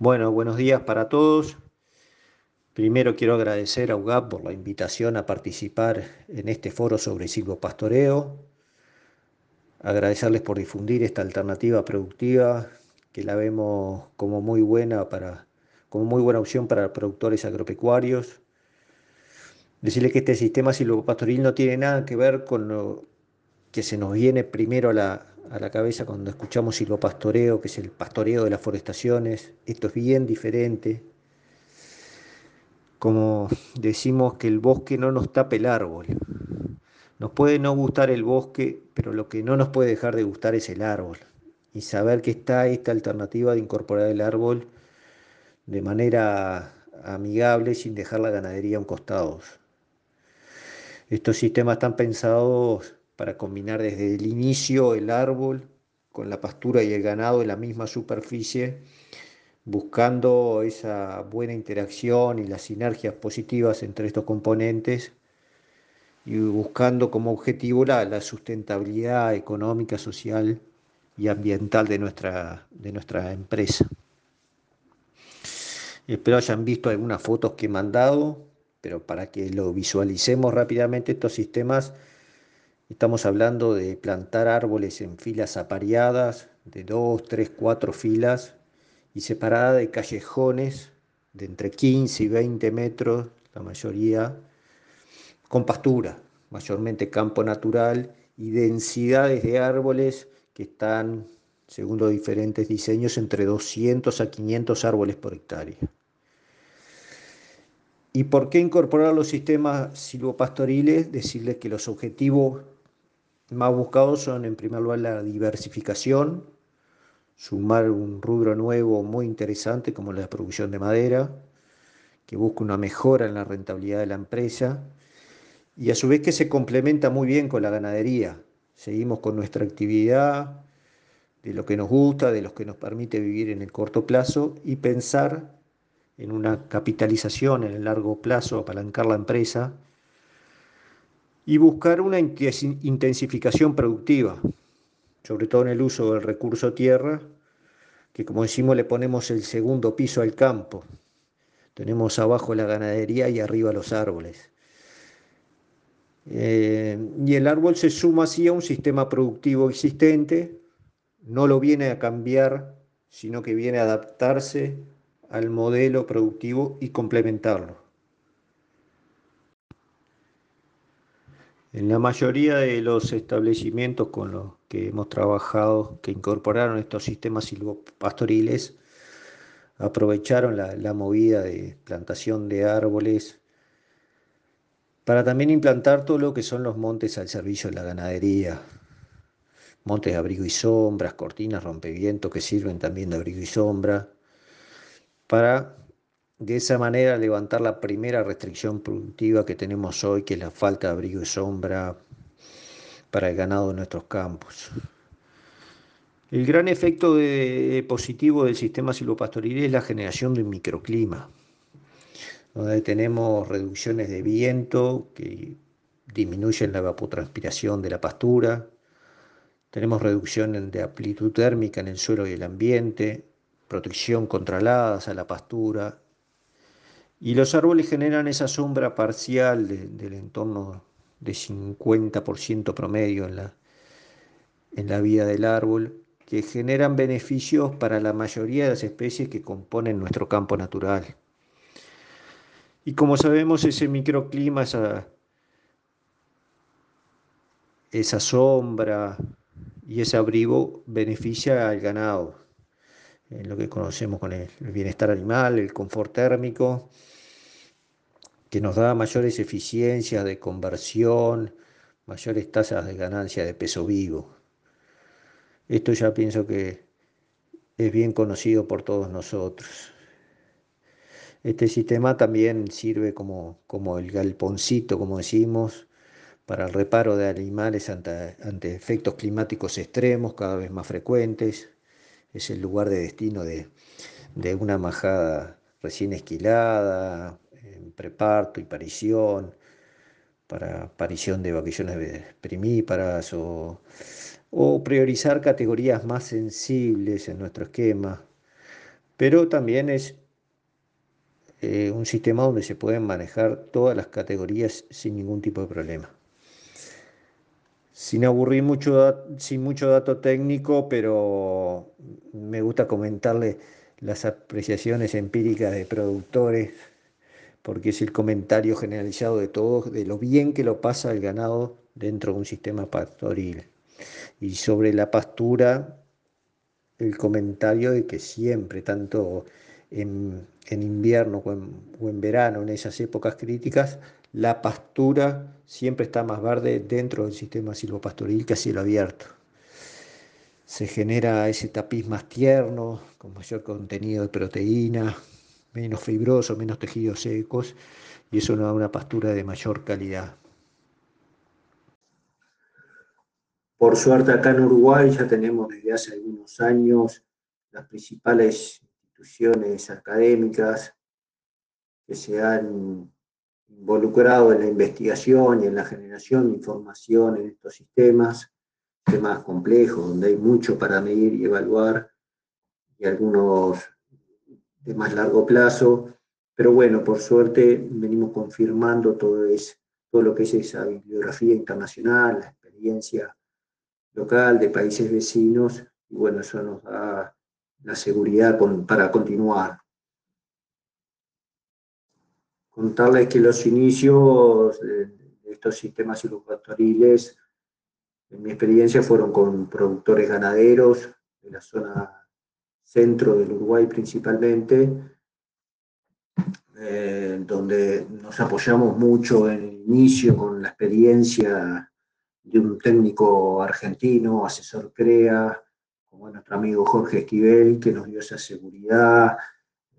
Bueno, buenos días para todos. Primero quiero agradecer a UGAP por la invitación a participar en este foro sobre silvopastoreo. Agradecerles por difundir esta alternativa productiva que la vemos como muy buena para como muy buena opción para productores agropecuarios. Decirles que este sistema silvopastoril no tiene nada que ver con lo que se nos viene primero a la, a la cabeza cuando escuchamos silvopastoreo, que es el pastoreo de las forestaciones. Esto es bien diferente. Como decimos que el bosque no nos tapa el árbol. Nos puede no gustar el bosque, pero lo que no nos puede dejar de gustar es el árbol. Y saber que está esta alternativa de incorporar el árbol de manera amigable sin dejar la ganadería a un costado. Estos sistemas están pensados para combinar desde el inicio el árbol con la pastura y el ganado en la misma superficie, buscando esa buena interacción y las sinergias positivas entre estos componentes y buscando como objetivo la, la sustentabilidad económica, social y ambiental de nuestra, de nuestra empresa. Espero hayan visto algunas fotos que he mandado, pero para que lo visualicemos rápidamente, estos sistemas Estamos hablando de plantar árboles en filas apareadas, de dos, tres, cuatro filas, y separadas de callejones de entre 15 y 20 metros, la mayoría, con pastura, mayormente campo natural, y densidades de árboles que están, según los diferentes diseños, entre 200 a 500 árboles por hectárea. ¿Y por qué incorporar los sistemas silvopastoriles? Decirles que los objetivos más buscados son en primer lugar la diversificación, sumar un rubro nuevo muy interesante como la producción de madera, que busca una mejora en la rentabilidad de la empresa y a su vez que se complementa muy bien con la ganadería. Seguimos con nuestra actividad, de lo que nos gusta, de lo que nos permite vivir en el corto plazo y pensar en una capitalización en el largo plazo, apalancar la empresa y buscar una intensificación productiva, sobre todo en el uso del recurso tierra, que como decimos le ponemos el segundo piso al campo. Tenemos abajo la ganadería y arriba los árboles. Eh, y el árbol se suma así a un sistema productivo existente, no lo viene a cambiar, sino que viene a adaptarse al modelo productivo y complementarlo. En la mayoría de los establecimientos con los que hemos trabajado, que incorporaron estos sistemas silvopastoriles, aprovecharon la, movida de plantación de árboles para también implantar todo lo que son los montes al servicio de la ganadería. Montes de abrigo y sombras, cortinas, rompevientos que sirven también de abrigo y sombra, para de esa manera levantar la primera restricción productiva que tenemos hoy, que es la falta de abrigo y sombra para el ganado de nuestros campos. El gran efecto positivo del sistema silvopastoril es la generación de un microclima, donde tenemos reducciones de viento que disminuyen la evapotranspiración de la pastura, tenemos reducción de amplitud térmica en el suelo y el ambiente, protección contra heladas a la pastura y los árboles generan esa sombra parcial del entorno de 50% promedio en la, en la vida del árbol, que generan beneficios para la mayoría de las especies que componen nuestro campo natural. Y como sabemos, ese microclima, esa, esa sombra y ese abrigo beneficia al ganado, en lo que conocemos con el bienestar animal, el confort térmico que nos da mayores eficiencias de conversión, mayores tasas de ganancia de peso vivo. Esto ya pienso que es bien conocido por todos nosotros. Este sistema también sirve como, como el galponcito, como decimos, para el reparo de animales ante, efectos climáticos extremos cada vez más frecuentes. Es el lugar de destino de, de una majada recién esquilada, preparto y parición, para aparición de vaquillones primíparas o, o priorizar categorías más sensibles en nuestro esquema pero también es eh, un sistema donde se pueden manejar todas las categorías sin ningún tipo de problema. Sin aburrir mucho, sin mucho dato técnico, pero me gusta comentarle las apreciaciones empíricas de productores, porque es el comentario generalizado de todos de lo bien que lo pasa el ganado dentro de un sistema pastoril. Y sobre la pastura, el comentario de que siempre, tanto en, invierno o en, verano, en esas épocas críticas, la pastura siempre está más verde dentro del sistema silvopastoril que a cielo abierto. Se genera ese tapiz más tierno, con mayor contenido de proteína, menos fibroso, menos tejidos secos, y eso nos da una pastura de mayor calidad. Por suerte acá en Uruguay ya tenemos desde hace algunos años las principales instituciones académicas que se han involucrado en la investigación y en la generación de información en estos sistemas, temas complejos, donde hay mucho para medir y evaluar, y algunos de más largo plazo, pero bueno, por suerte venimos confirmando todo, todo lo que es esa bibliografía internacional, la experiencia local de países vecinos, y bueno, eso nos da la seguridad para continuar. Contarles que los inicios de estos sistemas ilustratoriles, en mi experiencia, fueron con productores ganaderos de la zona centro del Uruguay principalmente, eh, donde nos apoyamos mucho en el inicio con la experiencia de un técnico argentino, asesor CREA, como nuestro amigo Jorge Esquivel, que nos dio esa seguridad,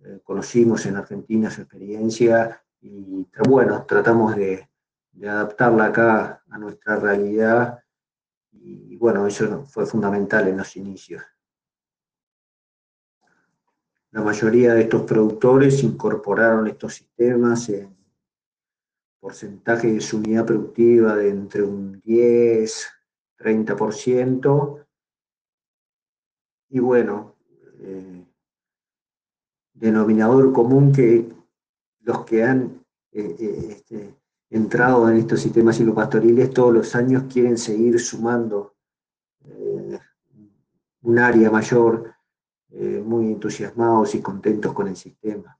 eh, conocimos en Argentina su experiencia y bueno, tratamos de, adaptarla acá a nuestra realidad y bueno, eso fue fundamental en los inicios. La mayoría de estos productores incorporaron estos sistemas en porcentaje de su unidad productiva de entre un 10, 30%. Y bueno, eh, denominador común que los que han eh, eh, este, entrado en estos sistemas silvopastoriles todos los años quieren seguir sumando un área mayor eh, muy entusiasmados y contentos con el sistema.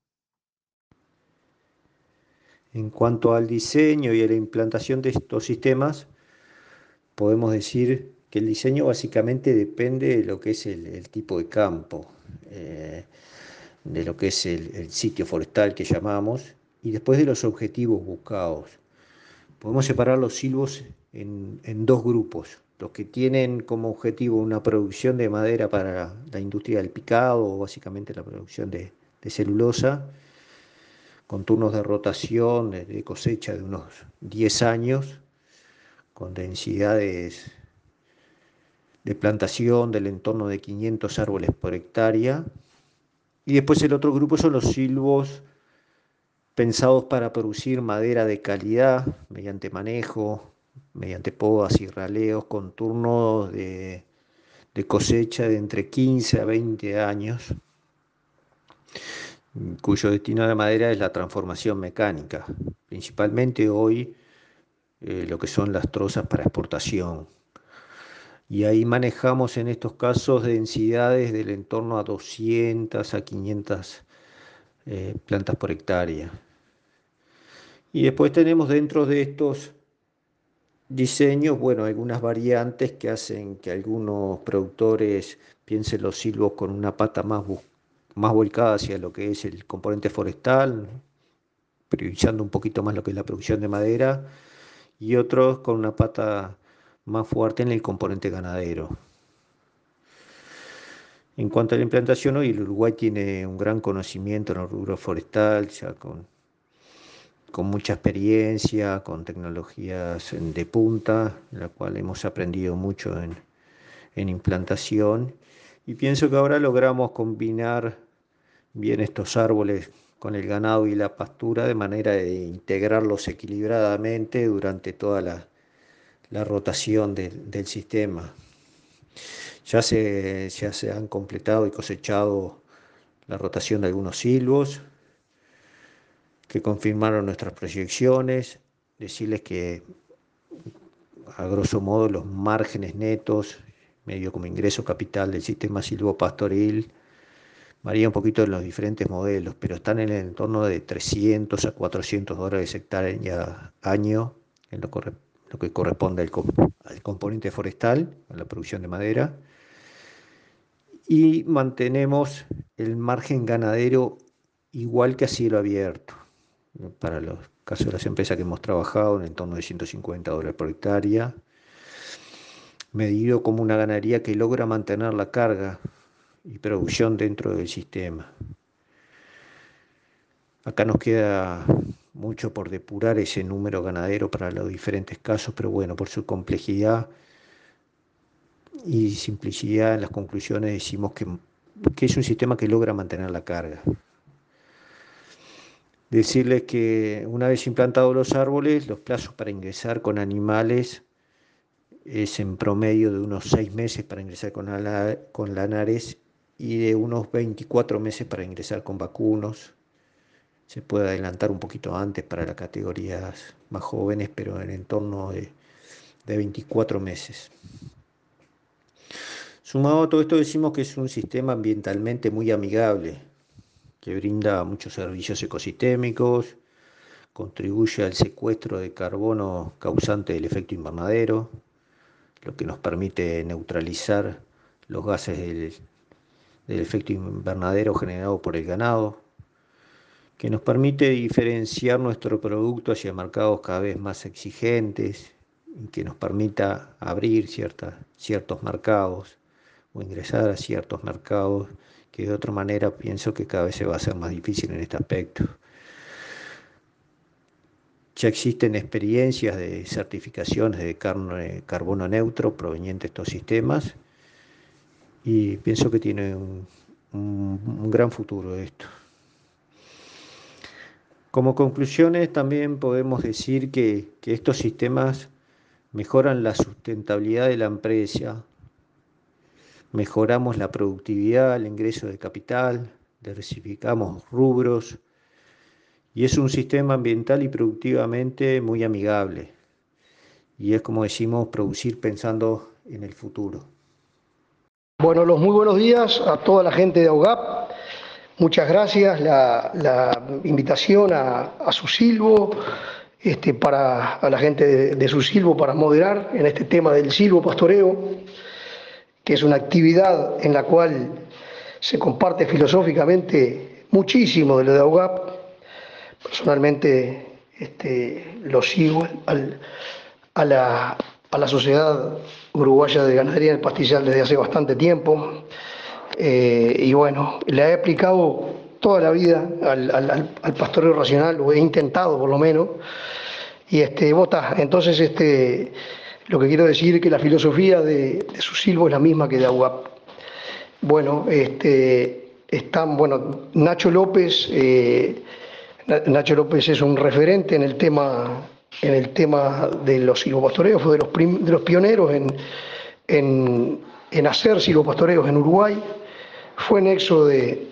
En cuanto al diseño y a la implantación de estos sistemas, podemos decir que el diseño básicamente depende de lo que es el, tipo de campo, eh, de lo que es el, sitio forestal que llamamos, y después de los objetivos buscados. Podemos separar los silvos en dos grupos los que tienen como objetivo una producción de madera para la industria del picado o básicamente la producción de, celulosa, con turnos de rotación de cosecha de unos 10 años, con densidades de plantación del entorno de 500 árboles por hectárea. Y después el otro grupo son los silvos pensados para producir madera de calidad mediante manejo, mediante podas y raleos con turnos de, cosecha de entre 15 a 20 años, cuyo destino de madera es la transformación mecánica, principalmente hoy eh, lo que son las trozas para exportación. Y ahí manejamos en estos casos densidades del entorno a 200 a 500 eh, plantas por hectárea. Y después tenemos dentro de estos diseños, bueno, algunas variantes que hacen que algunos productores piensen los silvos con una pata más, más volcada hacia lo que es el componente forestal, priorizando un poquito más lo que es la producción de madera, y otros con una pata más fuerte en el componente ganadero. En cuanto a la implantación, hoy el Uruguay tiene un gran conocimiento en el rubro forestal, ya con con mucha experiencia, con tecnologías de punta, la cual hemos aprendido mucho en, en implantación. Y pienso que ahora logramos combinar bien estos árboles con el ganado y la pastura de manera de integrarlos equilibradamente durante toda la, la rotación del sistema. Ya se, ya se han completado y cosechado la rotación de algunos silbos que confirmaron nuestras proyecciones, decirles que a grosso modo los márgenes netos, medio como ingreso capital del sistema silvopastoril, varía un poquito en los diferentes modelos, pero están en el entorno de 300 a 400 dólares hectárea año, en lo, que corresponde al, al componente forestal, a la producción de madera. Y mantenemos el margen ganadero igual que a cielo abierto. Para los casos de las empresas que hemos trabajado, en torno de 150 dólares por hectárea, medido como una ganadería que logra mantener la carga y producción dentro del sistema. Acá nos queda mucho por depurar ese número ganadero para los diferentes casos, pero bueno, por su complejidad y simplicidad en las conclusiones decimos que, que es un sistema que logra mantener la carga. Decirles que una vez implantados los árboles, los plazos para ingresar con animales es en promedio de unos 6 meses para ingresar con, con lanares y de unos 24 meses para ingresar con vacunos. Se puede adelantar un poquito antes para las categorías más jóvenes, pero en entorno de, de 24 meses. Sumado a todo esto decimos que es un sistema ambientalmente muy amigable, que brinda muchos servicios ecosistémicos, contribuye al secuestro de carbono causante del efecto invernadero, lo que nos permite neutralizar los gases del, efecto invernadero generado por el ganado, que nos permite diferenciar nuestro producto hacia mercados cada vez más exigentes, que nos permita abrir ciertos mercados o ingresar a ciertos mercados que de otra manera pienso que cada vez se va a hacer más difícil en este aspecto. Ya existen experiencias de certificaciones de carbono neutro provenientes de estos sistemas y pienso que tiene un, gran futuro esto. Como conclusiones también podemos decir que, que estos sistemas mejoran la sustentabilidad de la empresa, mejoramos la productividad, el ingreso de capital, diversificamos rubros, y es un sistema ambiental y productivamente muy amigable. Y es como decimos, producir pensando en el futuro. Bueno, los muy buenos días a toda la gente de AUGAP. Muchas gracias. La, invitación a, su silbo, este, para a la gente de, de, su silbo para moderar en este tema del silbo pastoreo, que es una actividad en la cual se comparte filosóficamente muchísimo de lo de AUGAP Personalmente este, lo sigo a, la, Sociedad Uruguaya de Ganadería del Pastizal desde hace bastante tiempo. Eh, y bueno, le he aplicado toda la vida al, pastoreo racional, o he intentado por lo menos. Y este, vota, entonces este, lo que quiero decir es que la filosofía de, su silbo es la misma que de AUAP. Bueno, este, están, bueno, Nacho López. Eh, Nacho López es un referente en el tema, en el tema de los silvopastoreos, fue de los, de los pioneros en, hacer silvopastoreos en Uruguay. Fue nexo de,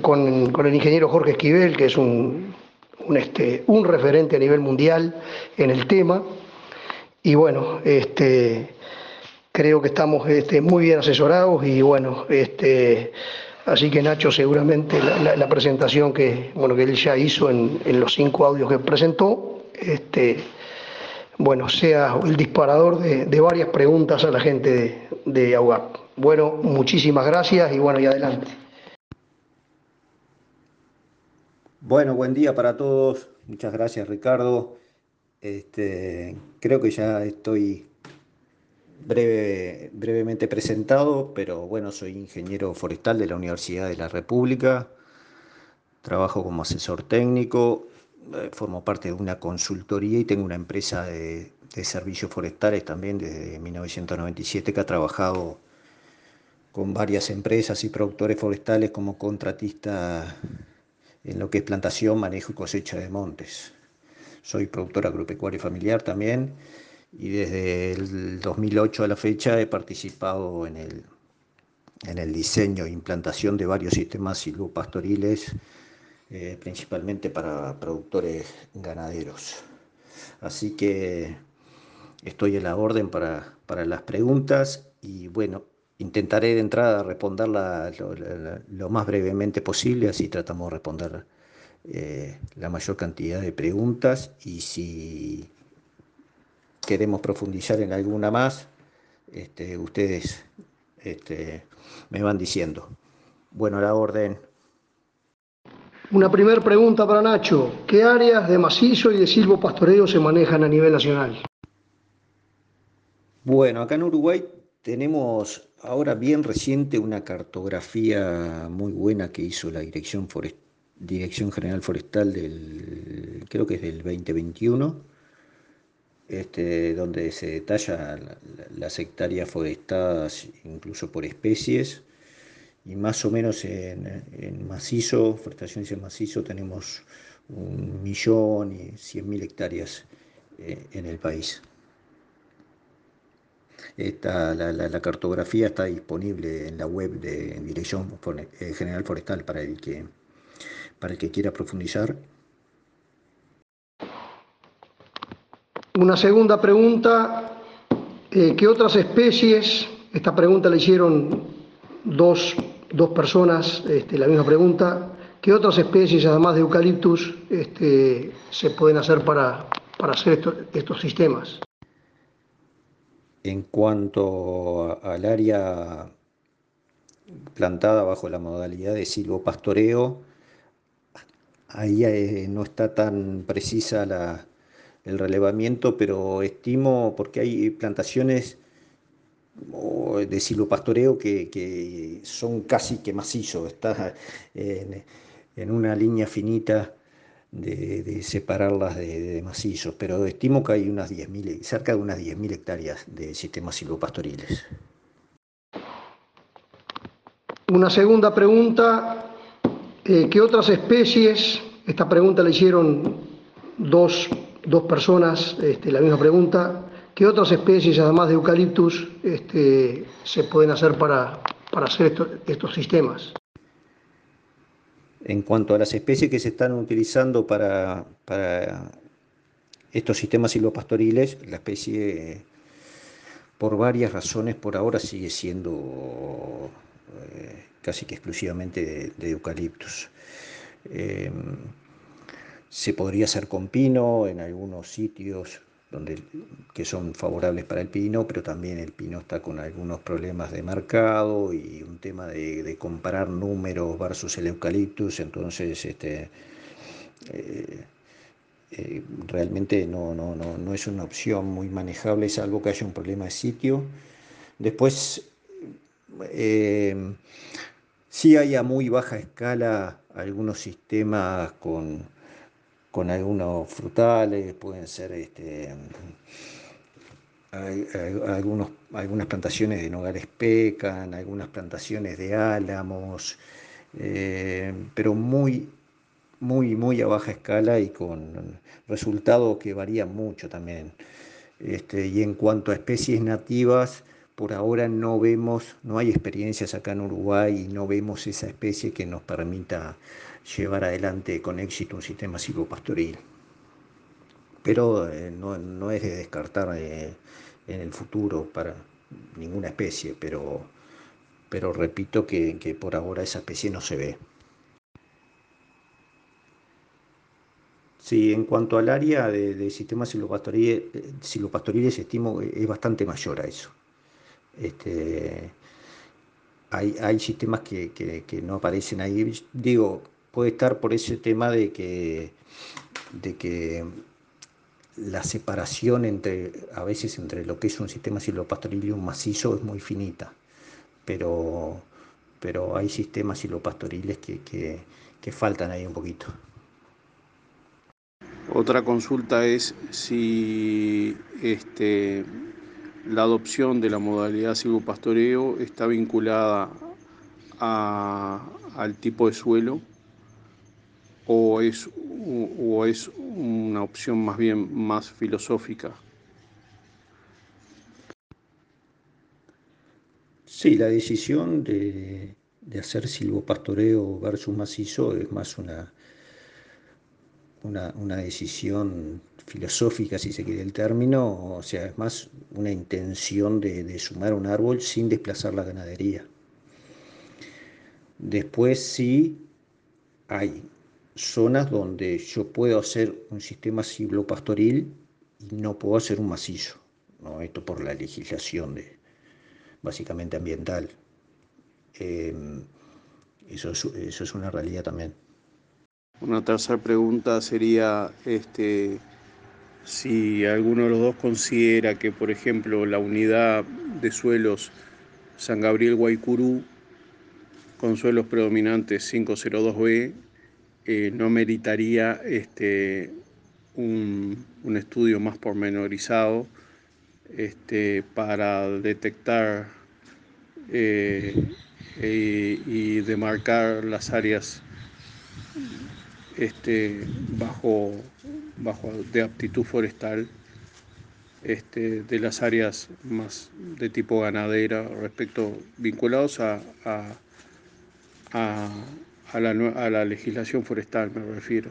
con, el ingeniero Jorge Esquivel, que es un, este, un referente a nivel mundial en el tema. Y bueno, este, creo que estamos este, muy bien asesorados y bueno, este, Así que Nacho seguramente la, presentación que, bueno, que él ya hizo en, los cinco audios que presentó, este, bueno, sea el disparador de, varias preguntas a la gente de, de. Bueno, muchísimas gracias y bueno, y adelante. Bueno, buen día para todos. Muchas gracias Ricardo. Este, creo que ya estoy breve, brevemente presentado, pero bueno, soy ingeniero forestal de la Universidad de la República, trabajo como asesor técnico, eh, formo parte de una consultoría y tengo una empresa de, servicios forestales también desde 1997 que ha trabajado con varias empresas y productores forestales como contratista en lo que es plantación, manejo y cosecha de montes. Soy productor agropecuario familiar también y desde el 2008 a la fecha he participado en el, en el diseño e implantación de varios sistemas silvopastoriles, eh, principalmente para productores ganaderos. Así que estoy en la orden para, las preguntas y bueno, intentaré de entrada responder lo, más brevemente posible, así tratamos de responder eh, la mayor cantidad de preguntas y si queremos profundizar en alguna más, este, ustedes este, me van diciendo. Bueno, la orden. Una primera pregunta para Nacho. ¿Qué áreas de macizo y de silvopastoreo se manejan a nivel nacional? Bueno, acá en Uruguay tenemos ahora bien reciente una cartografía muy buena que hizo la Dirección, Dirección General Forestal del, creo que es del 2021 este, donde se detalla las hectáreas forestadas incluso por especies y más o menos en, macizo, forestaciones en macizo tenemos un millón y cien mil hectáreas eh, en el país. la, cartografía está disponible en la web de Dirección eh, General Forestal para el que, para el que quiera profundizar Una segunda pregunta, eh, ¿qué otras especies? Esta pregunta la hicieron dos, personas, este, la misma pregunta. ¿Qué otras especies, además de eucaliptus, este, se pueden hacer para, hacer estos sistemas? En cuanto al área plantada bajo la modalidad de silvopastoreo, ahí eh, no está tan precisa el relevamiento, pero estimo, porque hay plantaciones de silvopastoreo que, que son casi que macizos, está en, una línea finita de, separarlas de, macizos, pero estimo que hay unas 10.000, cerca de unas 10.000 hectáreas de sistemas silvopastoriles. Una segunda pregunta, eh, ¿qué otras especies? Esta pregunta la hicieron dos dos personas este, la misma pregunta. ¿Qué otras especies, además de eucaliptus, este, se pueden hacer para, hacer estos sistemas? En cuanto a las especies que se están utilizando para, estos sistemas silvopastoriles, la especie, por varias razones, por ahora sigue siendo eh, casi que exclusivamente de, eucaliptus. Eh, se podría hacer con pino en algunos sitios donde, que son favorables para el pino, pero también el pino está con algunos problemas de mercado y un tema de, comparar números versus el eucaliptus, entonces este, eh, eh, realmente no, no, no, no, es una opción muy manejable, salvo que haya un problema de sitio. Después, eh, sí hay a muy baja escala algunos sistemas con con algunos frutales, pueden ser este, algunos, algunas plantaciones de nogales pecan, algunas plantaciones de álamos, eh, pero muy, muy, muy a baja escala y con resultados que varían mucho también. Este, y en cuanto a especies nativas, por ahora no vemos, no hay experiencias acá en Uruguay y no vemos esa especie que nos permita llevar adelante con éxito un sistema silvopastoril. Pero eh, no, es de descartar eh, en el futuro para ninguna especie, pero, pero repito que, por ahora esa especie no se ve. Sí, en cuanto al área de, sistemas silvopastoriles, eh, silvopastoriles, estimo es bastante mayor a eso. Este, hay, sistemas que, no aparecen ahí. Digo, puede estar por ese tema de que, la separación entre, a veces entre lo que es un sistema silvopastoril y un macizo es muy finita, pero, pero hay sistemas silvopastoriles que, que, que faltan ahí un poquito. Otra consulta es si este, la adopción de la modalidad silvopastoreo está vinculada al tipo de suelo o es, o es una opción más bien más filosófica? Sí, la decisión de, hacer silvopastoreo versus macizo es más una, una, decisión filosófica, si se quiere el término, o sea, es más una intención de, de sumar un árbol sin desplazar la ganadería. Después sí hay zonas donde yo puedo hacer un sistema silvopastoril y no puedo hacer un macizo. ¿no? Esto por la legislación de, básicamente ambiental. Em, eso, es, una realidad también. Una tercera pregunta sería este, si alguno de los dos considera que, por ejemplo, la unidad de suelos San Gabriel Guaycurú, con suelos predominantes 502B, eh, no meritaría este, un, un estudio más pormenorizado este, para detectar eh, y demarcar las áreas este, bajo, bajo de aptitud forestal este, de las áreas más de tipo ganadera respecto vinculados a, a, a, la, a la legislación forestal me refiero.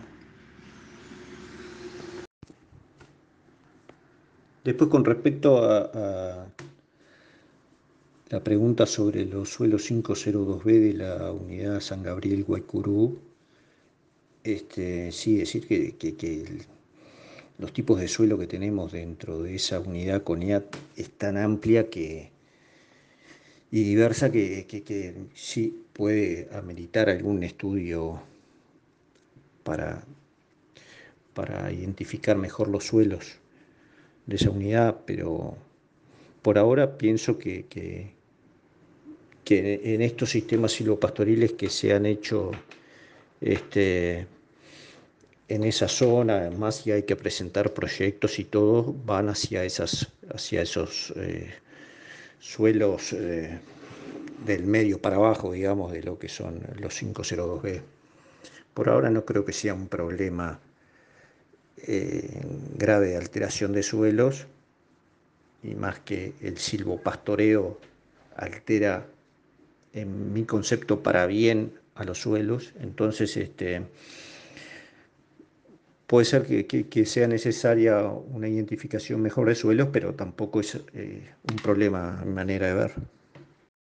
Después con respecto a, la pregunta sobre los suelos 502B de la unidad San Gabriel Guaycurú, este, sí decir que, los tipos de suelo que tenemos dentro de esa unidad CONIAT es tan amplia que, y diversa que, que sí puede ameritar algún estudio para, para identificar mejor los suelos de esa unidad, pero por ahora pienso que, que, en estos sistemas silvopastoriles que se han hecho este, en esa zona, además si hay que presentar proyectos y todo, van hacia, esas, hacia esos eh, suelos eh, del medio para abajo, digamos, de lo que son los 502B. Por ahora no creo que sea un problema eh, grave alteración de suelos y más que el silvopastoreo altera en mi concepto para bien a los suelos, entonces este, puede ser que, sea necesaria una identificación mejor de suelos, pero tampoco es eh, un problema a mi manera de ver.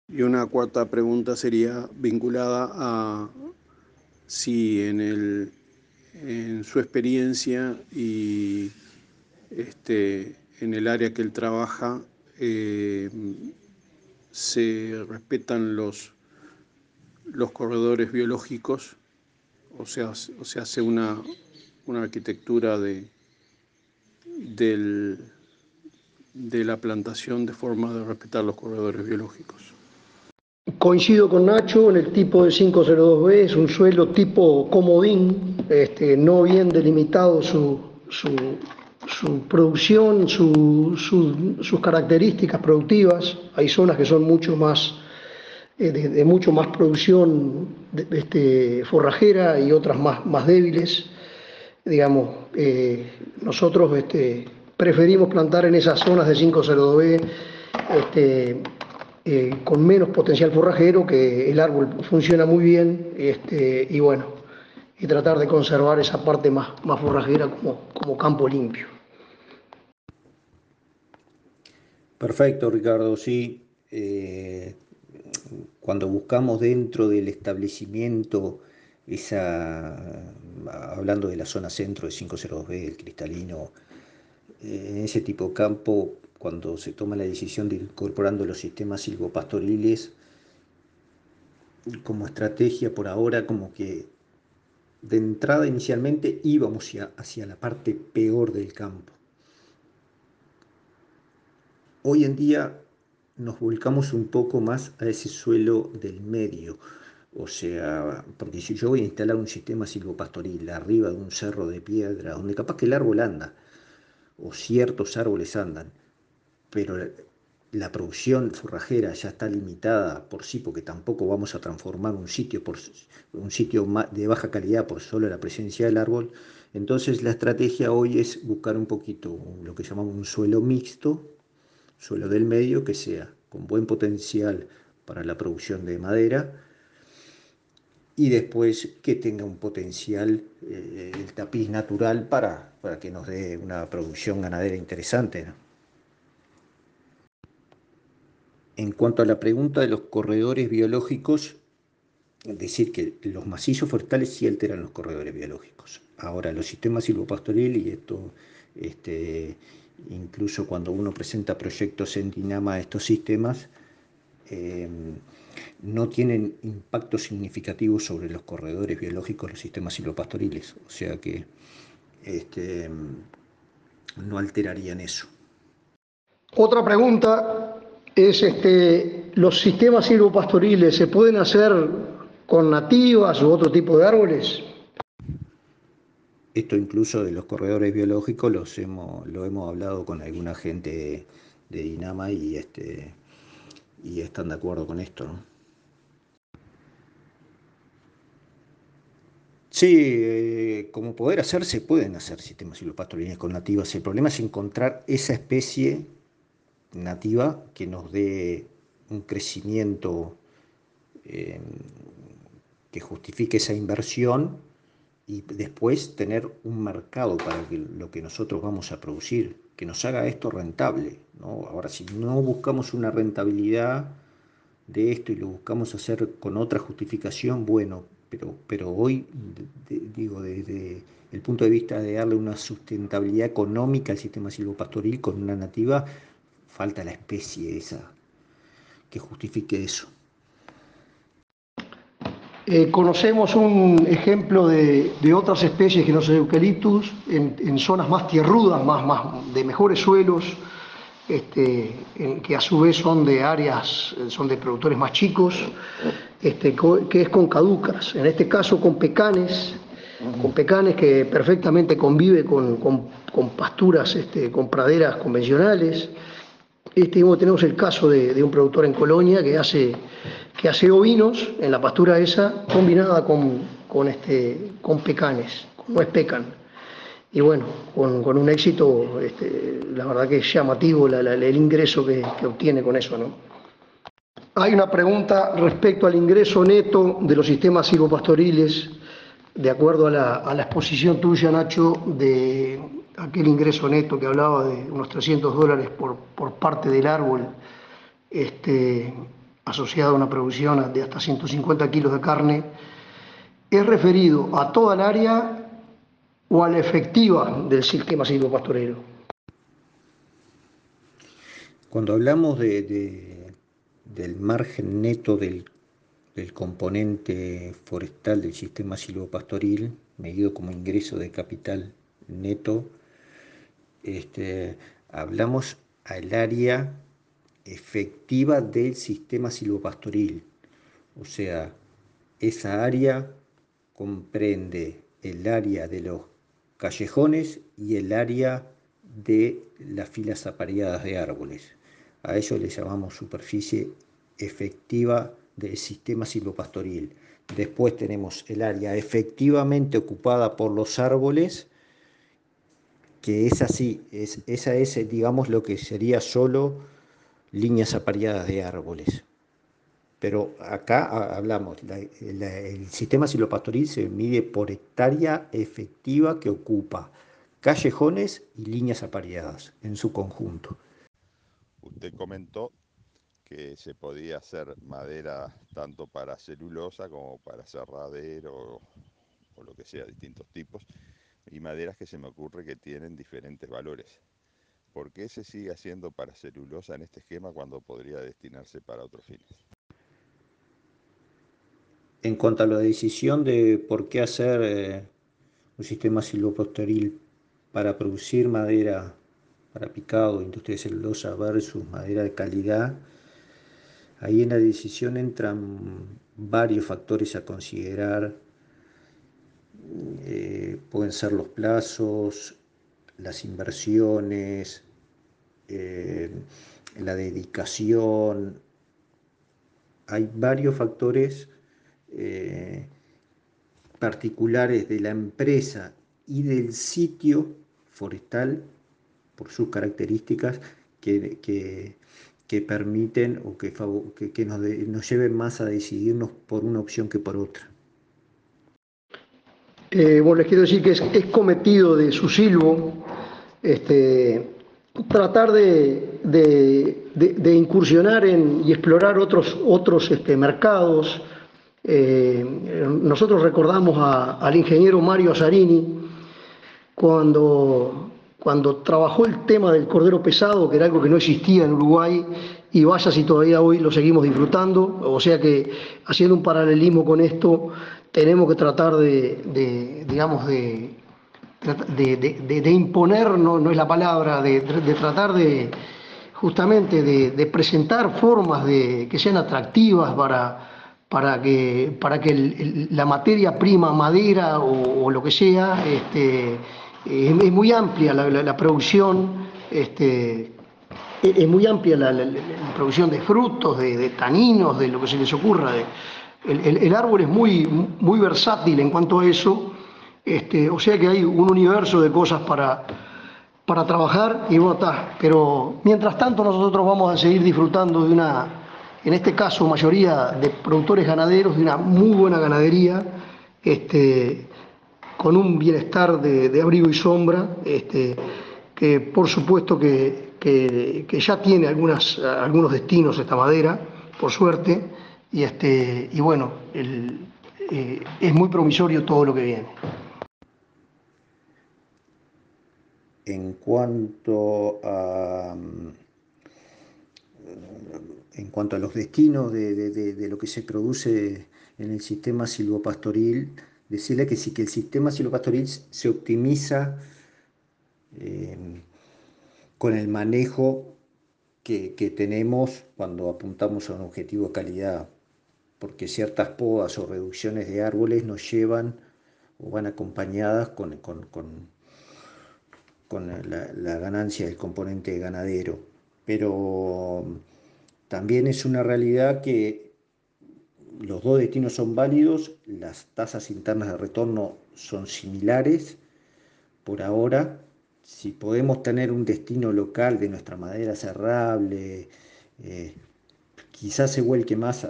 Y una cuarta pregunta sería vinculada a si en el en su experiencia y este, en el área que él trabaja eh, se respetan los, los corredores biológicos, o sea, o se hace una, una arquitectura de, del, de la plantación de forma de respetar los corredores biológicos. Coincido con Nacho en el tipo de 502B, es un suelo tipo comodín, este, no bien delimitado su, producción, sus características productivas. Hay zonas que son mucho más, eh, de, mucho más producción este, forrajera y otras más, más débiles. Digamos, eh, nosotros este, preferimos plantar en esas zonas de 502B eh, con menos potencial forrajero, que el árbol funciona muy bien este, y bueno, y tratar de conservar esa parte más, más forrajera como, como campo limpio. Perfecto, Ricardo, sí. Cuando buscamos dentro del establecimiento esa, hablando de la zona centro de 502B, el cristalino, eh, en ese tipo de campo cuando se toma la decisión de incorporando los sistemas silvopastoriles como estrategia por ahora como que de entrada inicialmente íbamos hacia, hacia la parte peor del campo. Hoy en día nos volcamos un poco más a ese suelo del medio, o sea, porque si yo voy a instalar un sistema silvopastoril arriba de un cerro de piedra, donde capaz que el árbol anda, o ciertos árboles andan, pero la producción forrajera ya está limitada por sí, porque tampoco vamos a transformar un sitio, por, un sitio de baja calidad por solo la presencia del árbol. Entonces la estrategia hoy es buscar un poquito lo que llamamos un suelo mixto, suelo del medio, que sea con buen potencial para la producción de madera y después que tenga un potencial eh, el tapiz natural para, para, que nos dé una producción ganadera interesante. En cuanto a la pregunta de los corredores biológicos, decir que los macizos forestales sí alteran los corredores biológicos. Ahora, los sistemas silvopastoriles, y esto este, incluso cuando uno presenta proyectos en Dinama estos sistemas, eh, no tienen impacto significativo sobre los corredores biológicos, los sistemas silvopastoriles, o sea que este, no alterarían eso. Otra pregunta es, este, ¿los sistemas silvopastoriles se pueden hacer con nativas u otro tipo de árboles? Esto incluso de los corredores biológicos los hemos, lo hemos hablado con alguna gente de Dinama y, este, están de acuerdo con esto. Sí, eh, como poder hacer, se pueden hacer sistemas silvopastoriles con nativas. El problema es encontrar esa especie nativa que nos dé un crecimiento eh, que justifique esa inversión y después tener un mercado para lo que nosotros vamos a producir, que nos haga esto rentable. ¿no? Ahora, si no buscamos una rentabilidad de esto y lo buscamos hacer con otra justificación, bueno, pero, pero hoy, digo, desde el punto de vista de darle una sustentabilidad económica al sistema silvopastoril con una nativa, falta la especie esa que justifique eso. Eh, conocemos un ejemplo de, otras especies que no son eucaliptus en, zonas más tierrudas, más, más de mejores suelos, este, que a su vez son de áreas, son de productores más chicos, este, que es con caducas, en este caso con pecanes, con pecanes que perfectamente convive con, pasturas, este, con praderas convencionales. Este, tenemos el caso de, un productor en Colonia que hace que hace ovinos en la pastura esa combinada con, con, este, con pecanes, con nuez pecan. Y bueno, con, con un éxito, este, la verdad que es llamativo el ingreso que, que, obtiene con eso. ¿no? Hay una pregunta respecto al ingreso neto de los sistemas silvopastoriles, de acuerdo a la, a la exposición tuya, Nacho, de aquel ingreso neto que hablaba de unos 300 dólares por, por parte del árbol. Este, asociada a una producción de hasta 150 kilos de carne, es referido a toda el área o a la efectiva del sistema silvopastorero. Cuando hablamos de, del margen neto del, componente forestal del sistema silvopastoril, medido como ingreso de capital neto, este, hablamos al área efectiva del sistema silvopastoril. O sea, esa área comprende el área de los callejones y el área de las filas apareadas de árboles. A eso le llamamos superficie efectiva del sistema silvopastoril. Después tenemos el área efectivamente ocupada por los árboles, que es así, es, esa es, digamos, lo que sería solo líneas apareadas de árboles. Pero acá hablamos, el sistema silopastoril se mide por hectárea efectiva que ocupa callejones y líneas apareadas en su conjunto. Usted comentó que se podía hacer madera tanto para celulosa como para cerradero o lo que sea, distintos tipos, y maderas que se me ocurre que tienen diferentes valores. ¿Por qué se sigue haciendo para celulosa en este esquema cuando podría destinarse para otros fines? En cuanto a la decisión de por qué hacer eh, un sistema silvopastoril para producir madera para picado, industria de celulosa versus madera de calidad, ahí en la decisión entran varios factores a considerar. Eh, pueden ser los plazos, las inversiones, eh, la dedicación. Hay varios factores eh, particulares de la empresa y del sitio forestal, por sus características, que, que permiten o que, que, nos, nos, lleven más a decidirnos por una opción que por otra. Eh, bueno, les quiero decir que es, cometido de su silbo este, tratar de, incursionar y explorar otros, otros este, mercados. Eh, nosotros recordamos al ingeniero Mario Azarini cuando, cuando trabajó el tema del cordero pesado, que era algo que no existía en Uruguay, y vaya si todavía hoy lo seguimos disfrutando. O sea que haciendo un paralelismo con esto, tenemos que tratar de, digamos, de, de, imponer, no, es la palabra, de, tratar de justamente de, presentar formas de, que sean atractivas para, para que, para que la materia prima, madera o, lo que sea, este, es, muy amplia la, producción, este, es muy amplia la, producción de frutos, de, taninos, de lo que se les ocurra. El, árbol es muy, muy versátil en cuanto a eso este, o sea que hay un universo de cosas para, para trabajar y bueno. Pero mientras tanto nosotros vamos a seguir disfrutando de una, en este caso mayoría de productores ganaderos, de una muy buena ganadería, este, con un bienestar de, abrigo y sombra, este, que por supuesto que, ya tiene algunas, algunos destinos esta madera, por suerte, y, este, y bueno, eh, es muy promisorio todo lo que viene. en cuanto a, en cuanto a los destinos de, lo que se produce en el sistema silvopastoril, decirle que sí que el sistema silvopastoril se optimiza eh, con el manejo que, tenemos cuando apuntamos a un objetivo de calidad, porque ciertas podas o reducciones de árboles nos llevan o van acompañadas con con la, ganancia del componente ganadero. Pero también es una realidad que los dos destinos son válidos, las tasas internas de retorno son similares. Por ahora, si podemos tener un destino local de nuestra madera cerrable, eh, quizás se vuelque más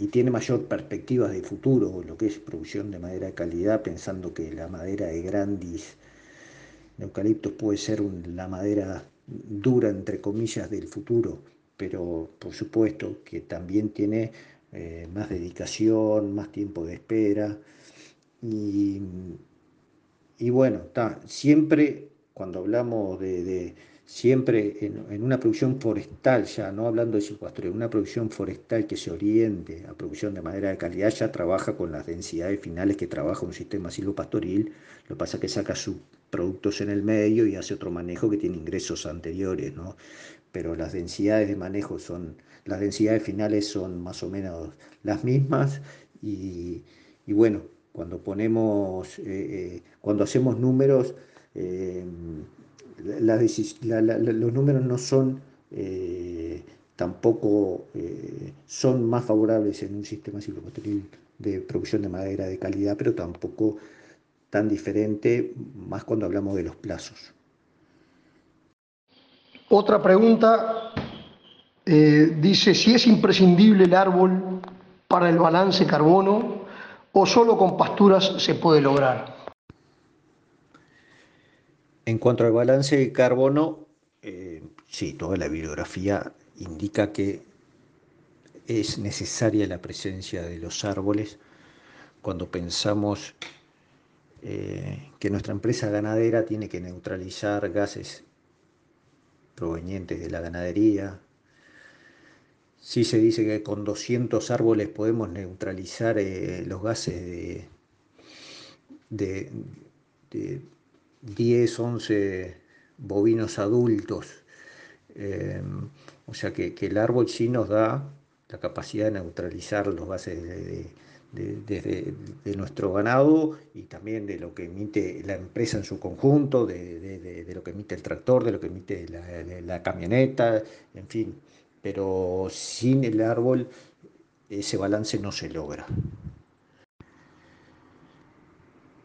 y tiene mayor perspectiva de futuro lo que es producción de madera de calidad, pensando que la madera de Grandis eucaliptos puede ser la madera dura, entre comillas, del futuro, pero por supuesto que también tiene eh, más dedicación, más tiempo de espera. Y, bueno, siempre cuando hablamos de, siempre en, una producción forestal, ya no hablando de en una producción forestal que se oriente a producción de madera de calidad, ya trabaja con las densidades finales que trabaja un sistema silvopastoril, lo que pasa es que saca su productos en el medio y hace otro manejo que tiene ingresos anteriores, ¿no? Pero las densidades de manejo son, las densidades finales son más o menos las mismas y, bueno, cuando ponemos, eh, eh, cuando hacemos números, eh, los números no son tampoco son más favorables en un sistema ciclomotriz de producción de madera de calidad, pero tampoco tan diferente, más cuando hablamos de los plazos. Otra pregunta eh, dice si es imprescindible el árbol para el balance carbono o solo con pasturas se puede lograr. En cuanto al balance de carbono, eh, sí, toda la bibliografía indica que es necesaria la presencia de los árboles cuando pensamos eh, que nuestra empresa ganadera tiene que neutralizar gases provenientes de la ganadería. Sí se dice que con 200 árboles podemos neutralizar eh, los gases de, 10, 11 bovinos adultos. Eh, o sea que, el árbol sí nos da la capacidad de neutralizar los gases de, de, de, nuestro ganado y también de lo que emite la empresa en su conjunto, de, lo que emite el tractor, de lo que emite la, camioneta, en fin. Pero sin el árbol ese balance no se logra.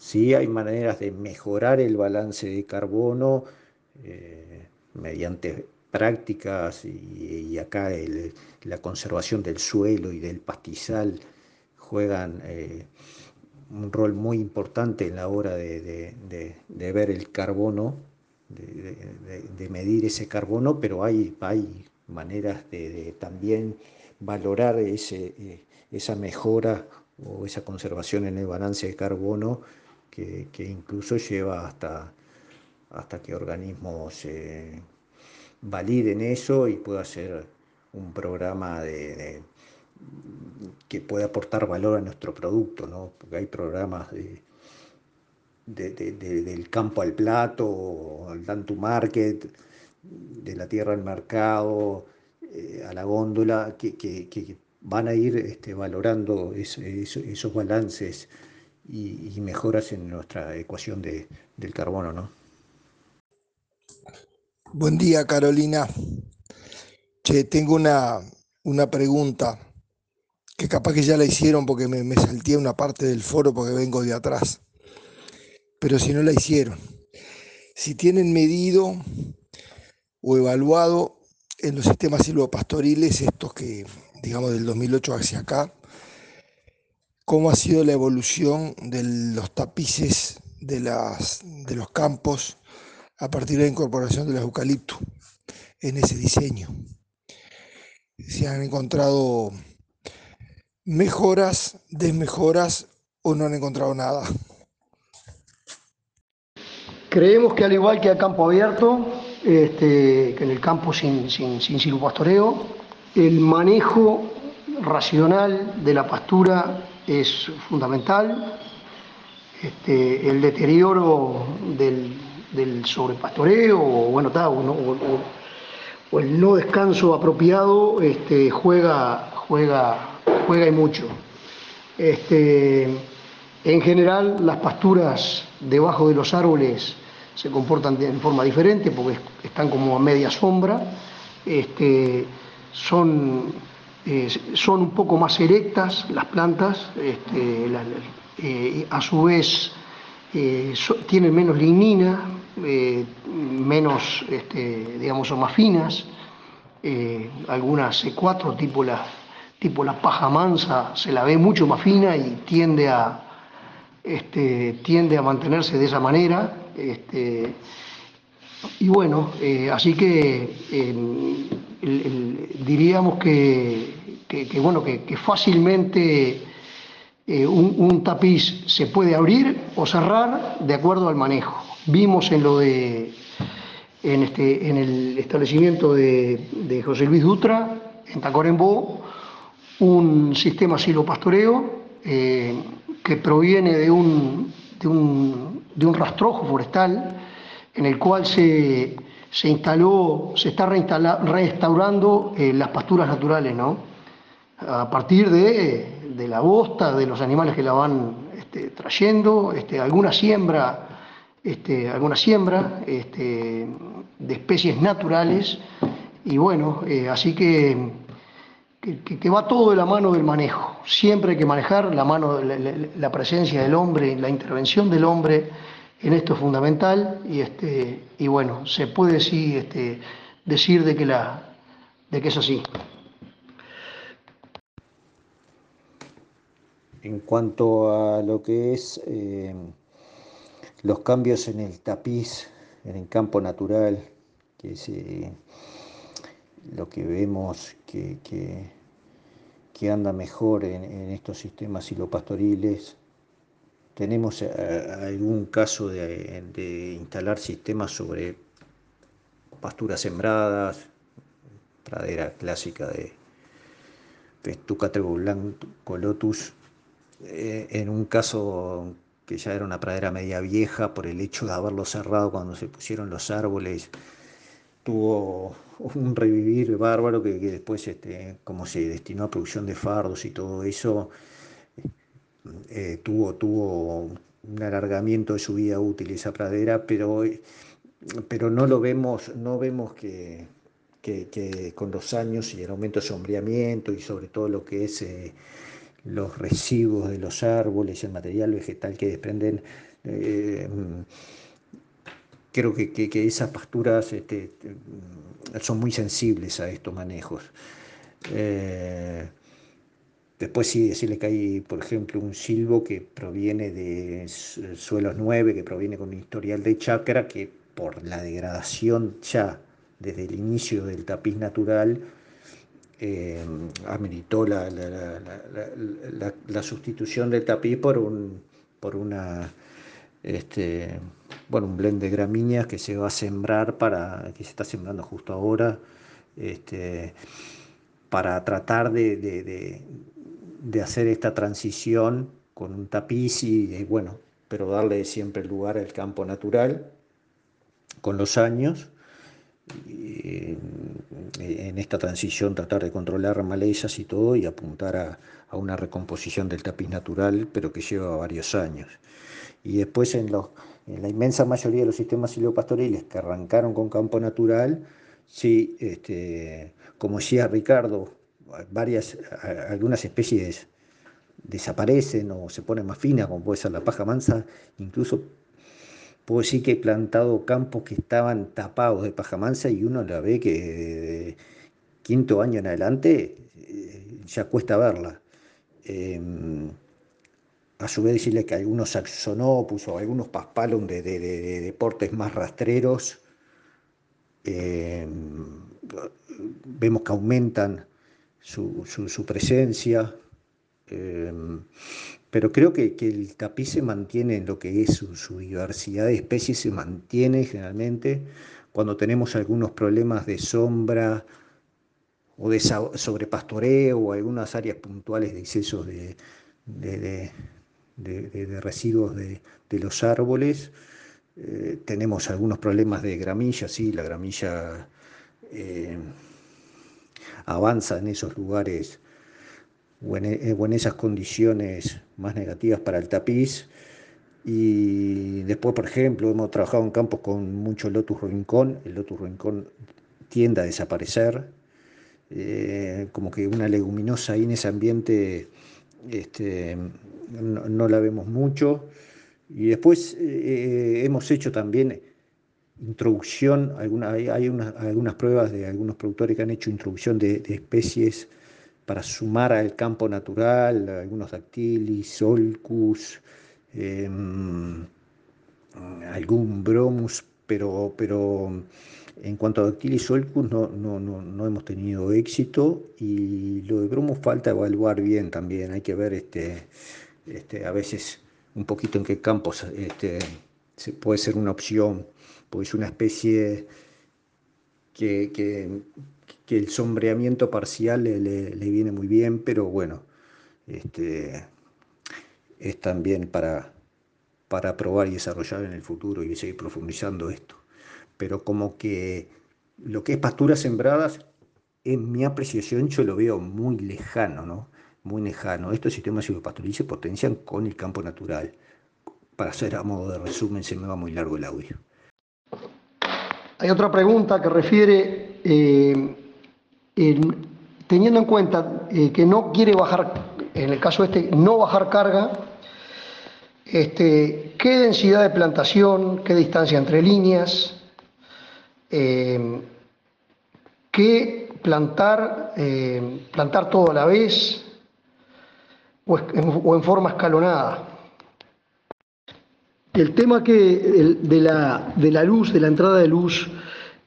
Sí hay maneras de mejorar el balance de carbono eh, mediante prácticas y, acá la conservación del suelo y del pastizal juegan un rol muy importante en la hora de, ver el carbono, de, medir ese carbono, pero hay, hay maneras de, también valorar ese, esa mejora o esa conservación en el balance de carbono que, incluso lleva hasta, hasta que organismos eh, validen eso y pueda ser un programa de, que pueda aportar valor a nuestro producto, ¿no? porque hay programas de, del campo al plato, al down to market, de la tierra al mercado, eh, a la góndola, que, van a ir este, valorando esos balances y, mejoras en nuestra ecuación del carbono. ¿no? Buen día, Carolina. Che, tengo una, una pregunta que capaz que ya la hicieron porque me, me salté una parte del foro porque vengo de atrás. Pero si no la hicieron, si tienen medido o evaluado en los sistemas silvopastoriles, estos que, digamos, del 2008 hacia acá, cómo ha sido la evolución de los tapices de, las, de los campos a partir de la incorporación de los eucaliptos en ese diseño. Si han encontrado mejoras, desmejoras o no han encontrado nada. Creemos que al igual que a campo abierto, este, que en el campo sin, sin, sin silvopastoreo, el manejo racional de la pastura es fundamental. Este, el deterioro del, sobrepastoreo o, bueno, o, el no descanso apropiado este, juega, juega, juega y mucho. Este, en general, las pasturas debajo de los árboles se comportan de forma diferente porque están como a media sombra. Este, son, eh, son un poco más erectas las plantas, este, eh, a su vez eh, tienen menos lignina, menos, este, digamos, son más finas, algunas C4 tipo la, tipo la paja mansa se la ve mucho más fina y tiende a, este, tiende a mantenerse de esa manera. Y bueno, así que diríamos que, bueno, que, fácilmente eh, un, tapiz se puede abrir o cerrar de acuerdo al manejo. Vimos en lo de en, este, en el establecimiento de, José Luis Dutra, en Tacorembó, un sistema silopastoreo eh, que proviene de un, de un, de un rastrojo forestal en el cual se, se instaló, se está restaurando eh, las pasturas naturales, ¿no? A partir de, de, la bosta, de los animales que la van este, trayendo, este, alguna siembra, este, alguna siembra este, de especies naturales, y bueno, eh, así que, que, va todo de la mano del manejo. Siempre hay que manejar la mano, la presencia del hombre, la intervención del hombre en esto es fundamental y, este, y bueno, se puede sí este, decir de que, la, de que es así. En cuanto a lo que es eh, los cambios en el tapiz, en el campo natural, que es lo que vemos que, que, anda mejor en, en estos sistemas silopastoriles, tenemos eh, algún caso de, instalar sistemas sobre pasturas sembradas, pradera clásica de Festuca blanco lotus, eh, en un caso que ya era una pradera media vieja por el hecho de haberlo cerrado cuando se pusieron los árboles, tuvo un revivir bárbaro que, después, este, como se destinó a producción de fardos y todo eso, eh, tuvo, tuvo un alargamiento de su vida útil esa pradera, pero, pero no lo vemos, no vemos que, con los años y el aumento de sombreamiento y sobre todo lo que es eh, los residuos de los árboles, el material vegetal que desprenden, eh, creo que, esas pasturas este, son muy sensibles a estos manejos. Después sí decirle que hay, por ejemplo, un silbo que proviene de suelos 9, que proviene con un historial de chacra, que por la degradación ya desde el inicio del tapiz natural, eh, ameritó la, la, sustitución del tapiz por, un, por una, este, bueno, un blend de gramíneas que se va a sembrar para, que se está sembrando justo ahora, este, para tratar de, hacer esta transición con un tapiz y, bueno, pero darle siempre lugar al campo natural con los años en esta transición tratar de controlar malezas y todo y apuntar a, una recomposición del tapiz natural, pero que lleva varios años. Y después en, la inmensa mayoría de los sistemas silvopastoriles que arrancaron con campo natural, sí, este, como decía Ricardo, varias, algunas especies desaparecen o se ponen más finas, como puede ser la paja mansa, incluso puedo decir que he plantado campos que estaban tapados de paja mansa y uno la ve que de quinto año en adelante eh, ya cuesta verla. Em, a su vez decirle que algunos saxonopus o algunos paspalum de, deportes más rastreros em, vemos que aumentan su, presencia. Em, pero creo que, el tapiz se mantiene en lo que es su, diversidad de especies, se mantiene generalmente cuando tenemos algunos problemas de sombra o de sobrepastoreo o algunas áreas puntuales de excesos de, de, residuos de, los árboles. Eh, tenemos algunos problemas de gramilla, sí, la gramilla eh, avanza en esos lugares e, o en, esas condiciones más negativas para el tapiz. Y después, por ejemplo, hemos trabajado en campos con mucho lotus rincón. El lotus rincón tiende a desaparecer. Eh, como que una leguminosa ahí en ese ambiente este, no, la vemos mucho. Y después eh, hemos hecho también introducción, hay, algunas pruebas de algunos productores que han hecho introducción de especies para sumar al campo natural, algunos dactilis, solcus, em, algún bromus, pero, pero en cuanto a dactilis solcus no, no, no, hemos tenido éxito y lo de bromus falta evaluar bien también, hay que ver este, este, a veces un poquito en qué campos este, se puede ser una opción, pues una especie que, que el sombreamiento parcial le, viene muy bien, pero bueno, este, es también para, para probar y desarrollar en el futuro y seguir profundizando esto. Pero como que lo que es pasturas sembradas, en mi apreciación yo lo veo muy lejano, ¿no? Muy lejano. Estos sistemas silvopastoriles se potencian con el campo natural. Para hacer a modo de resumen, se me va muy largo el audio. Hay otra pregunta que refiere eh, teniendo en cuenta eh, que no quiere bajar, en el caso este, no bajar carga, este, qué densidad de plantación, qué distancia entre líneas, eh, qué plantar, eh, plantar todo a la vez o, en, forma escalonada. El tema que de, la, de la luz, de la entrada de luz,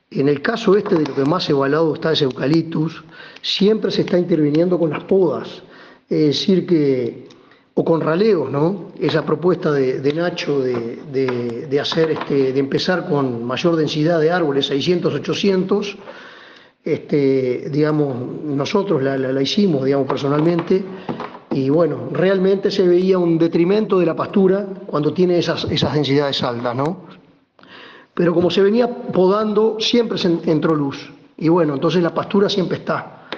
en el caso este de lo que más evaluado está es eucaliptus, siempre se está interviniendo con las podas, es decir que, o con raleos, ¿no? Esa propuesta de, Nacho de, hacer, este, de empezar con mayor densidad de árboles, 600, 800, este, digamos, nosotros la, hicimos, digamos, personalmente, y bueno, realmente se veía un detrimento de la pastura cuando tiene esas, esas densidades altas, ¿no? pero como se venía podando, siempre entró luz. Y bueno, entonces la pastura siempre está.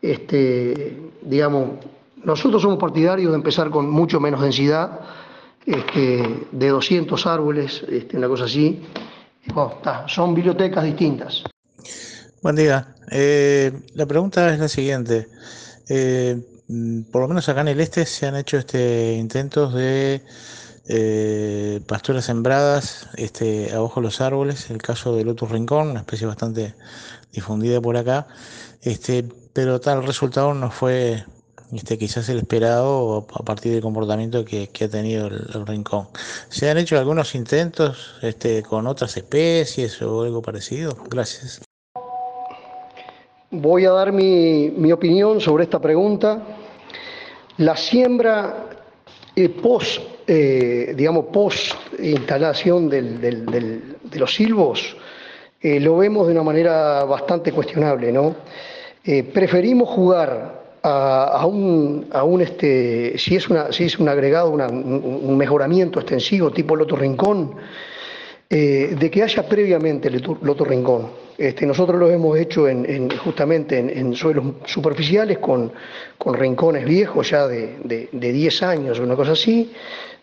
Este, digamos, nosotros somos partidarios de empezar con mucho menos densidad, este, de 200 árboles, este, una cosa así. son bibliotecas distintas. Buen día. Eh, la pregunta es la siguiente. Eh, por lo menos acá en el este se han hecho este, intentos de eh, pasturas sembradas este, abajo de los árboles, el caso del Lotus Rincón, una especie bastante difundida por acá, este, pero tal resultado no fue este, quizás el esperado a partir del comportamiento que, ha tenido el, rincón. ¿Se han hecho algunos intentos este, con otras especies o algo parecido? Gracias. Voy a dar mi, opinión sobre esta pregunta. La siembra eh, post, eh, post instalación de los silvos, eh, lo vemos de una manera bastante cuestionable, ¿no? preferimos jugar a, un, a un este, si es, una, si es un agregado, un, mejoramiento extensivo tipo Loto Rincón, eh, de que haya previamente Loto Rincón. Este, nosotros lo hemos hecho en, justamente en, suelos superficiales con, con, rincones viejos ya de, de, 10 años o una cosa así,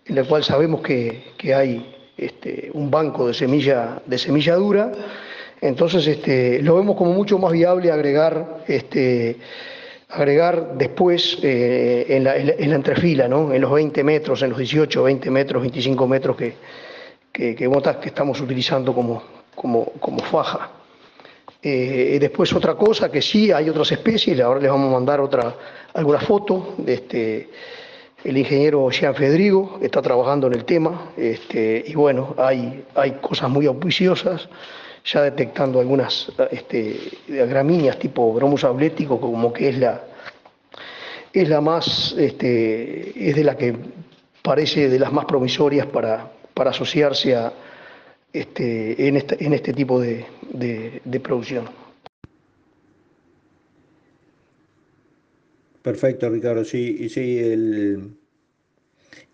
en la cual sabemos que, que hay este, un banco de semilla, de semilla dura. Entonces este, lo vemos como mucho más viable agregar agregar después eh, en, la, entrefila, ¿no? en los 20 metros, en los 18, 20 metros, 25 metros que, que, que, estamos utilizando como, como, faja. Eh, después otra cosa que sí, hay otras especies, ahora les vamos a mandar otra, alguna foto de este, el ingeniero Jean Fedrigo está trabajando en el tema, este, y bueno, hay, hay cosas muy auspiciosas ya detectando algunas este, gramíneas tipo bromus ablético, como que es la, es la más, este, es de la que parece de las más promisorias para, para asociarse a, este, en, este, en este tipo de, producción. Perfecto, Ricardo. Sí, sí el,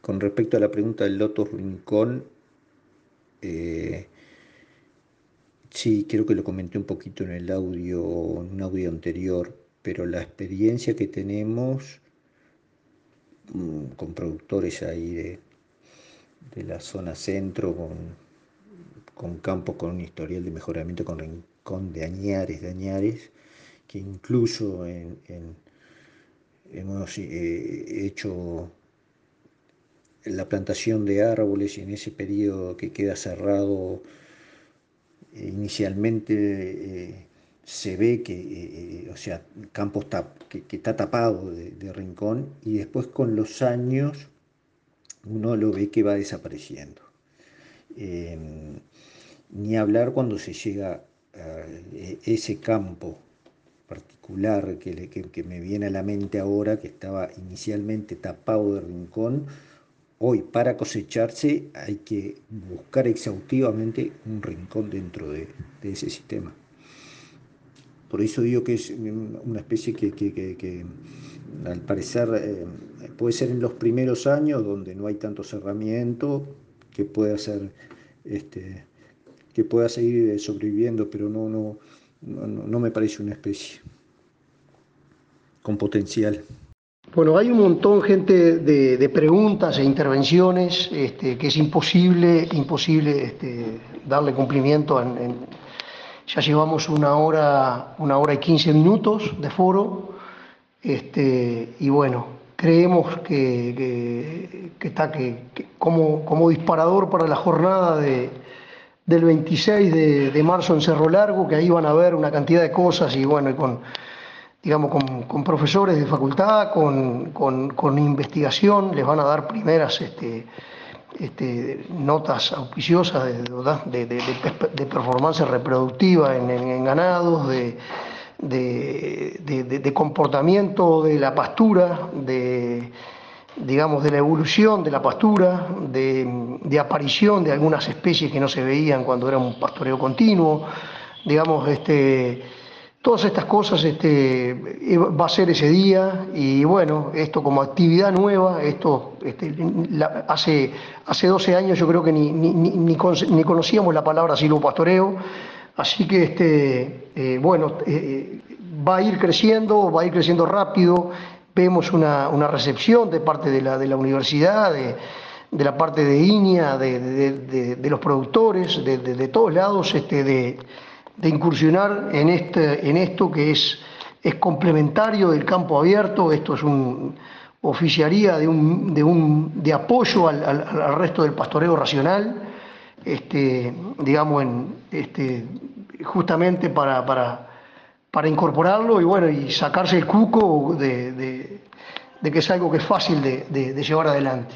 con respecto a la pregunta del Lotus Rincón, eh, Sí, creo que lo comenté un poquito en el audio, en un audio anterior, pero la experiencia que tenemos mm, con productores ahí de, de la zona centro, con, con campos con un historial de mejoramiento con rincón de añares, de añares, que incluso hemos eh, hecho la plantación de árboles y en ese periodo que queda cerrado inicialmente eh, se ve que, eh, o sea, campo está, que, está tapado de, rincón y después con los años uno lo ve que va desapareciendo. Em, ni hablar cuando se llega a ese campo particular que, que, me viene a la mente ahora, que estaba inicialmente tapado de rincón, Hoy para cosecharse hay que buscar exhaustivamente un rincón dentro de, ese sistema. Por eso digo que es una especie que, al parecer eh, puede ser en los primeros años donde no hay tanto cerramiento, que pueda ser este, que pueda seguir sobreviviendo, pero no, no, no me parece una especie con potencial. Bueno, hay un montón, gente, de, preguntas e intervenciones este, que es imposible, imposible este, darle cumplimiento. ya llevamos una hora, una hora y quince minutos de foro, este, y bueno, creemos que, está que, como, como, disparador para la jornada de, del 26 de, de, marzo en Cerro Largo, que ahí van a ver una cantidad de cosas y bueno, y con digamos, con, profesores de facultad, con, investigación, les van a dar primeras este, este, notas auspiciosas de, de, performance reproductiva en, ganados, de, comportamiento de la pastura, de digamos, de la evolución de la pastura, de, aparición de algunas especies que no se veían cuando era un pastoreo continuo, digamos, este, Todas estas cosas este, va a ser ese día y bueno, esto como actividad nueva, esto este, hace, hace 12 años yo creo que ni, ni, conocíamos la palabra pastoreo, así que este, eh, bueno, eh, va a ir creciendo, va a ir creciendo rápido, vemos una, recepción de parte de la, de la universidad, de, la parte de INIA, de, de los productores, de, todos lados, este, de de incursionar en, este, en esto que es, es complementario del campo abierto, esto es un, oficiaría de, un, de, un, de apoyo al, al, resto del pastoreo racional, este, digamos, en, este, justamente para, para, incorporarlo y, bueno, y sacarse el cuco de, de, de, que es algo que es fácil de llevar adelante.